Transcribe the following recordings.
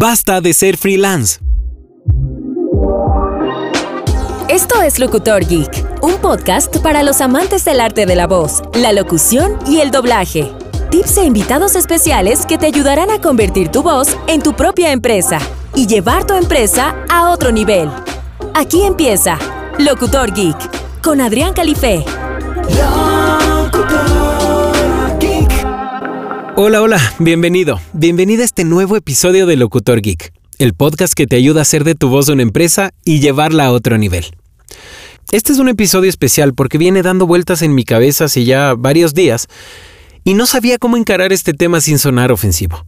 Basta de ser freelance. Esto es Locutor Geek, un podcast para los amantes del arte de la voz, la locución y el doblaje. Tips e invitados especiales que te ayudarán a convertir tu voz en tu propia empresa y llevar tu empresa a otro nivel. Aquí empieza Locutor Geek con Adrián Califé. Hola, hola, bienvenido. Bienvenida a este nuevo episodio de Locutor Geek, el podcast que te ayuda a hacer de tu voz una empresa y llevarla a otro nivel. Este es un episodio especial porque viene dando vueltas en mi cabeza hace ya varios días y no sabía cómo encarar este tema sin sonar ofensivo.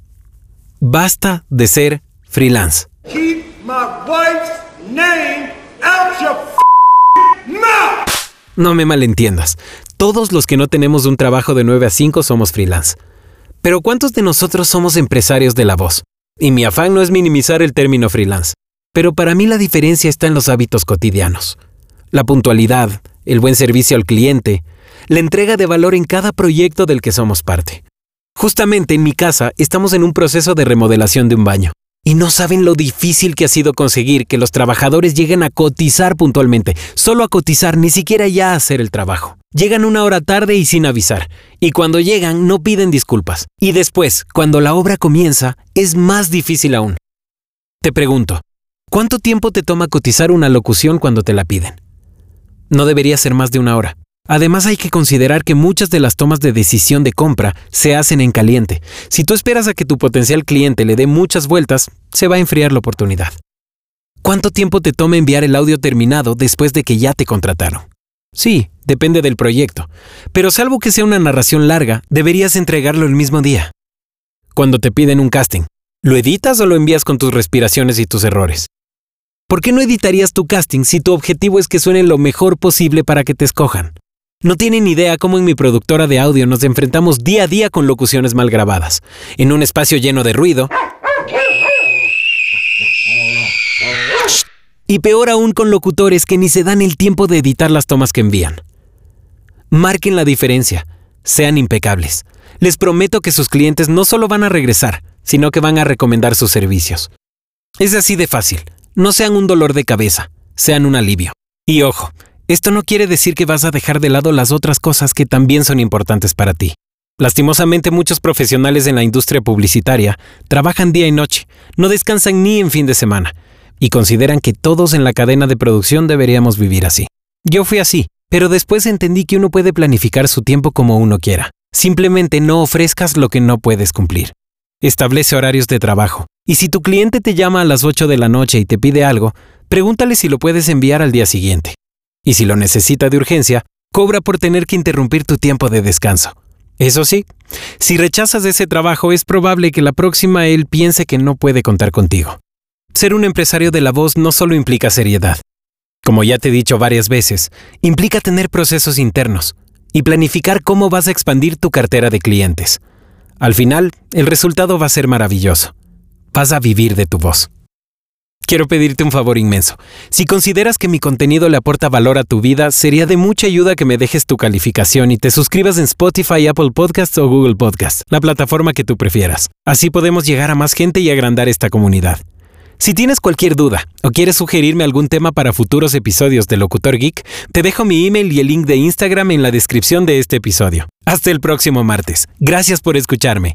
Basta de ser freelance. Keep my wife's name out your mouth. No me malentiendas. Todos los que no tenemos un trabajo de 9 a 5 somos freelance. Pero ¿cuántos de nosotros somos empresarios de la voz? Y mi afán no es minimizar el término freelance, pero para mí la diferencia está en los hábitos cotidianos. La puntualidad, el buen servicio al cliente, la entrega de valor en cada proyecto del que somos parte. Justamente en mi casa estamos en un proceso de remodelación de un baño. Y no saben lo difícil que ha sido conseguir que los trabajadores lleguen a cotizar puntualmente, solo a cotizar, ni siquiera ya a hacer el trabajo. Llegan una hora tarde y sin avisar, y cuando llegan no piden disculpas. Y después, cuando la obra comienza, es más difícil aún. Te pregunto, ¿cuánto tiempo te toma cotizar una locución cuando te la piden? No debería ser más de una hora. Además hay que considerar que muchas de las tomas de decisión de compra se hacen en caliente. Si tú esperas a que tu potencial cliente le dé muchas vueltas, se va a enfriar la oportunidad. ¿Cuánto tiempo te toma enviar el audio terminado después de que ya te contrataron? Sí, depende del proyecto, pero salvo que sea una narración larga, deberías entregarlo el mismo día. Cuando te piden un casting, ¿lo editas o lo envías con tus respiraciones y tus errores? ¿Por qué no editarías tu casting si tu objetivo es que suene lo mejor posible para que te escojan? No tienen idea cómo en mi productora de audio nos enfrentamos día a día con locuciones mal grabadas, en un espacio lleno de ruido. Y peor aún con locutores que ni se dan el tiempo de editar las tomas que envían. Marquen la diferencia, sean impecables. Les prometo que sus clientes no solo van a regresar, sino que van a recomendar sus servicios. Es así de fácil. No sean un dolor de cabeza, sean un alivio. Y ojo, esto no quiere decir que vas a dejar de lado las otras cosas que también son importantes para ti. Lastimosamente muchos profesionales en la industria publicitaria trabajan día y noche, no descansan ni en fin de semana, y consideran que todos en la cadena de producción deberíamos vivir así. Yo fui así, pero después entendí que uno puede planificar su tiempo como uno quiera. Simplemente no ofrezcas lo que no puedes cumplir. Establece horarios de trabajo, y si tu cliente te llama a las 8 de la noche y te pide algo, pregúntale si lo puedes enviar al día siguiente. Y si lo necesita de urgencia, cobra por tener que interrumpir tu tiempo de descanso. Eso sí, si rechazas ese trabajo es probable que la próxima él piense que no puede contar contigo. Ser un empresario de la voz no solo implica seriedad. Como ya te he dicho varias veces, implica tener procesos internos y planificar cómo vas a expandir tu cartera de clientes. Al final, el resultado va a ser maravilloso. Vas a vivir de tu voz. Quiero pedirte un favor inmenso. Si consideras que mi contenido le aporta valor a tu vida, sería de mucha ayuda que me dejes tu calificación y te suscribas en Spotify, Apple Podcasts o Google Podcasts, la plataforma que tú prefieras. Así podemos llegar a más gente y agrandar esta comunidad. Si tienes cualquier duda o quieres sugerirme algún tema para futuros episodios de Locutor Geek, te dejo mi email y el link de Instagram en la descripción de este episodio. Hasta el próximo martes. Gracias por escucharme.